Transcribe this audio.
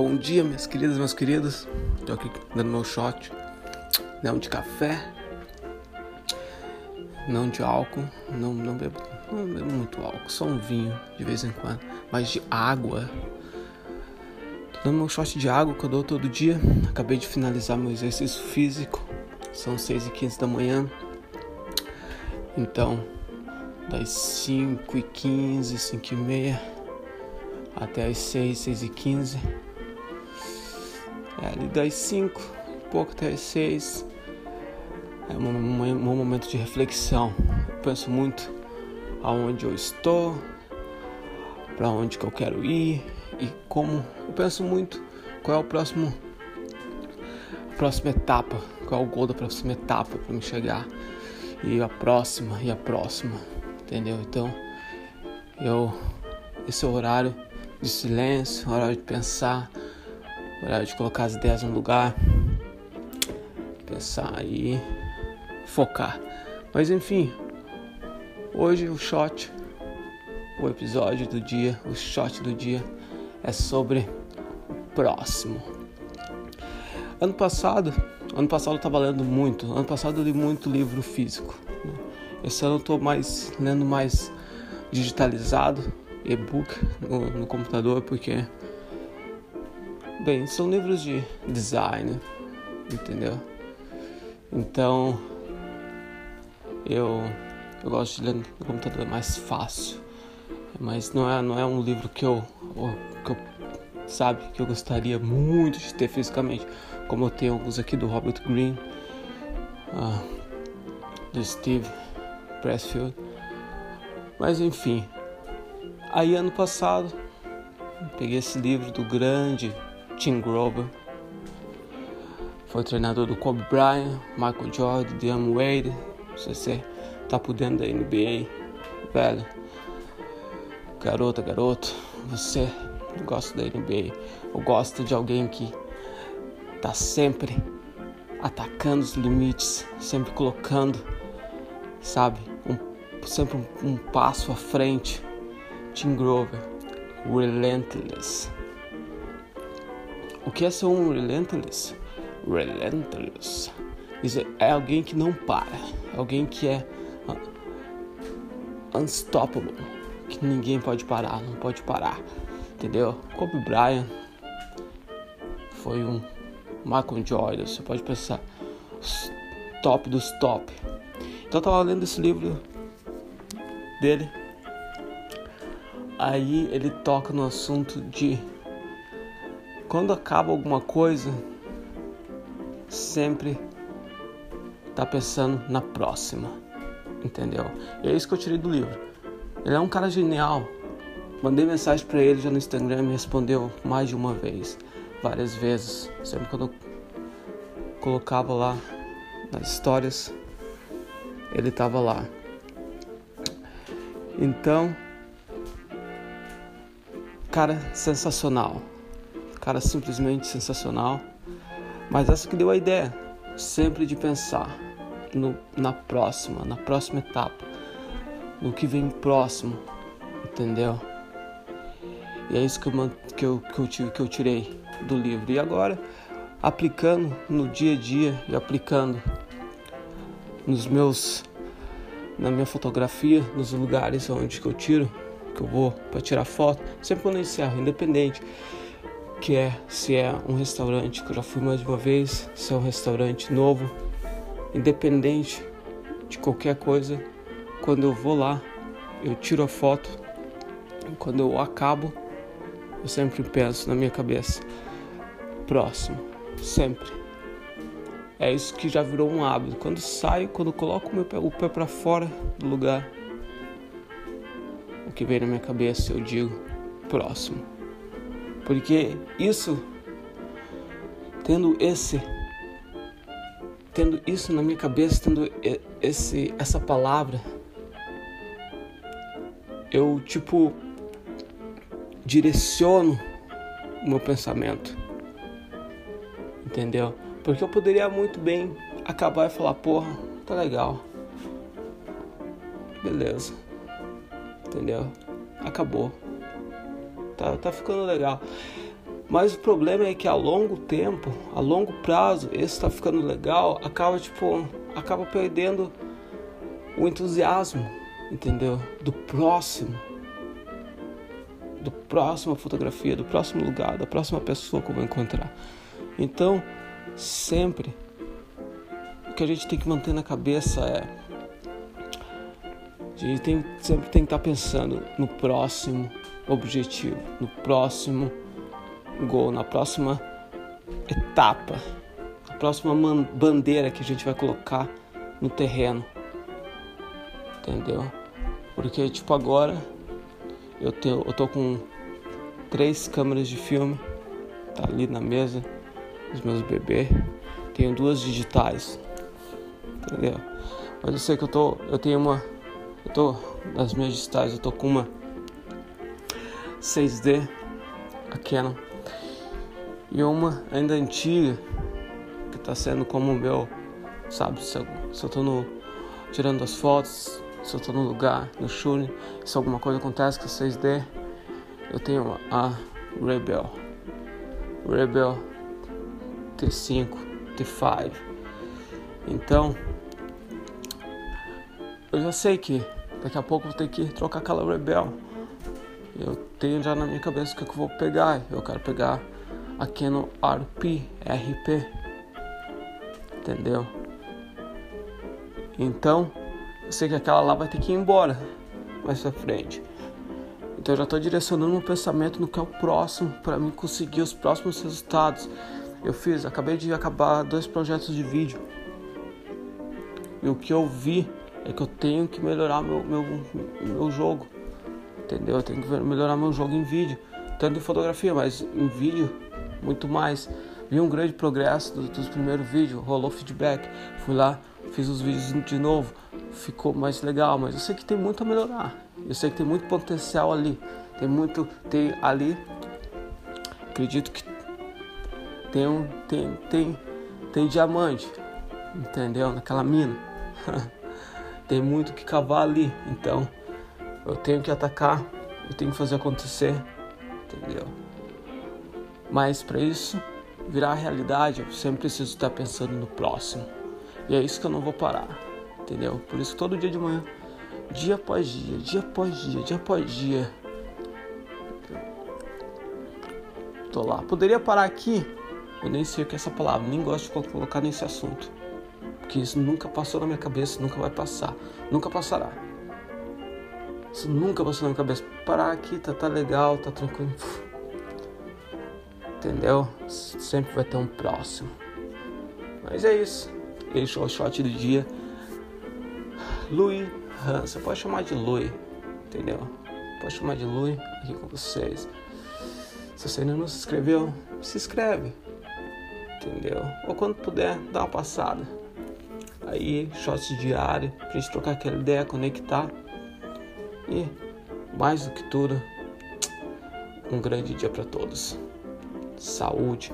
Bom dia, minhas queridas, meus queridos. Tô aqui dando meu shot. Não de café, não de álcool, não, não, bebo, não bebo muito álcool, só um vinho de vez em quando, mas de água. Tô dando meu shot de água que eu dou todo dia. Acabei de finalizar meu exercício físico, são 6 e 15 da manhã. Então, das 5 e 15, 5 e meia até as 6, 6 e 15 é, ali das 5, pouco até as 6. É um, um, um, momento de reflexão. Eu penso muito aonde eu estou, para onde que eu quero ir e como. Eu penso muito qual é o próximo próxima etapa, qual é o gol da próxima etapa para me chegar e a próxima e a próxima, entendeu? Então, eu esse é horário de silêncio, horário de pensar, Hora de colocar as ideias no lugar, pensar e focar. Mas enfim, hoje o shot, o episódio do dia, o shot do dia é sobre o próximo. Ano passado, ano passado eu estava lendo muito. Ano passado eu li muito livro físico. Né? Esse ano eu estou mais lendo mais digitalizado, e-book no, no computador porque Bem, são livros de design, entendeu? Então, eu, eu gosto de ler no computador, é mais fácil. Mas não é, não é um livro que eu, que eu, sabe, que eu gostaria muito de ter fisicamente. Como eu tenho alguns aqui do Robert Greene, uh, do Steve Pressfield. Mas enfim, aí ano passado peguei esse livro do grande Tim Grover. Foi treinador do Kobe Bryant, Michael Jordan, Dwayne Wade. Se você tá por dentro da NBA, velho. Garota, garoto, você gosta da NBA. Eu gosto de alguém que tá sempre atacando os limites, sempre colocando, sabe, um, sempre um, um passo à frente. Tim Grover, relentless. O que é ser um relentless? Relentless. É alguém que não para, alguém que é unstoppable, que ninguém pode parar, não pode parar, entendeu? Kobe Bryant foi um Michael Jordan, você pode pensar, top dos top. Então eu tava lendo esse livro dele, aí ele toca no assunto de quando acaba alguma coisa, sempre tá pensando na próxima, entendeu? E é isso que eu tirei do livro. Ele é um cara genial. Mandei mensagem para ele já no Instagram, me respondeu mais de uma vez, várias vezes. Sempre quando eu colocava lá nas histórias, ele tava lá. Então, cara, sensacional cara simplesmente sensacional. Mas essa que deu a ideia, sempre de pensar no, na próxima, na próxima etapa, no que vem próximo, entendeu? E é isso que eu, que eu, que eu, que eu tirei do livro. E agora, aplicando no dia a dia e aplicando nos meus na minha fotografia, nos lugares onde que eu tiro, que eu vou para tirar foto, sempre quando eu encerro, independente que é se é um restaurante que eu já fui mais de uma vez, se é um restaurante novo, independente de qualquer coisa, quando eu vou lá, eu tiro a foto, quando eu acabo, eu sempre penso na minha cabeça, próximo, sempre. É isso que já virou um hábito. Quando saio, quando coloco o, meu pé, o pé para fora do lugar, o que vem na minha cabeça eu digo próximo. Porque isso, tendo esse, tendo isso na minha cabeça, tendo esse, essa palavra, eu tipo direciono o meu pensamento. Entendeu? Porque eu poderia muito bem acabar e falar, porra, tá legal. Beleza. Entendeu? Acabou tá, tá ficando legal. Mas o problema é que a longo tempo, a longo prazo, esse tá ficando legal, acaba tipo, acaba perdendo o entusiasmo, entendeu? Do próximo. Do próxima fotografia, do próximo lugar, da próxima pessoa que eu vou encontrar. Então, sempre o que a gente tem que manter na cabeça é a gente tem, sempre tem que estar tá pensando no próximo objetivo, no próximo gol, na próxima etapa, na próxima bandeira que a gente vai colocar no terreno. Entendeu? Porque tipo agora eu, tenho, eu tô com três câmeras de filme, tá ali na mesa, os meus bebês. Tenho duas digitais. Entendeu? Mas eu sei que eu tô. Eu tenho uma. Eu tô. Nas minhas digitais eu tô com uma 6D, a Canon e uma ainda antiga, que está sendo como o meu, sabe? Se eu, no, tirando as fotos, se eu tô no lugar, no shooting, se alguma coisa acontece com a 6D, eu tenho a Rebel, Rebel T5, T5. Então, eu já sei que daqui a pouco eu vou ter que trocar aquela Rebel. Eu tenho já na minha cabeça o que eu vou pegar. Eu quero pegar aqui no RP, RP, entendeu? Então, eu sei que aquela lá vai ter que ir embora mais pra frente. Então eu já estou direcionando meu pensamento no que é o próximo para mim conseguir os próximos resultados. Eu fiz, acabei de acabar dois projetos de vídeo. E o que eu vi é que eu tenho que melhorar meu, meu, meu jogo. Entendeu? Eu tenho que melhorar meu jogo em vídeo. Tanto em fotografia, mas em vídeo muito mais. Vi um grande progresso dos, dos primeiros vídeos, rolou feedback, fui lá, fiz os vídeos de novo, ficou mais legal, mas eu sei que tem muito a melhorar. Eu sei que tem muito potencial ali. Tem muito, tem ali. Acredito que tem um, tem, tem, tem diamante, entendeu? Naquela mina. tem muito que cavar ali. Então, eu tenho que atacar, eu tenho que fazer acontecer, entendeu? Mas para isso virar realidade, eu sempre preciso estar pensando no próximo. E é isso que eu não vou parar, entendeu? Por isso todo dia de manhã, dia após dia, dia após dia, dia após dia, tô lá. Poderia parar aqui, eu nem sei o que é essa palavra, nem gosto de colocar nesse assunto. Porque isso nunca passou na minha cabeça, nunca vai passar, nunca passará. Isso nunca passou na minha cabeça. Parar aqui, tá, tá legal, tá tranquilo entendeu? Sempre vai ter um próximo. Mas é isso. Esse é o shot do dia. Louis Você pode chamar de Louis, entendeu? Pode chamar de Louis aqui com vocês. Se você ainda não se inscreveu, se inscreve. Entendeu? Ou quando puder, dá uma passada. Aí, shots diário, pra gente trocar aquela ideia, conectar. E, mais do que tudo, um grande dia para todos. Saúde,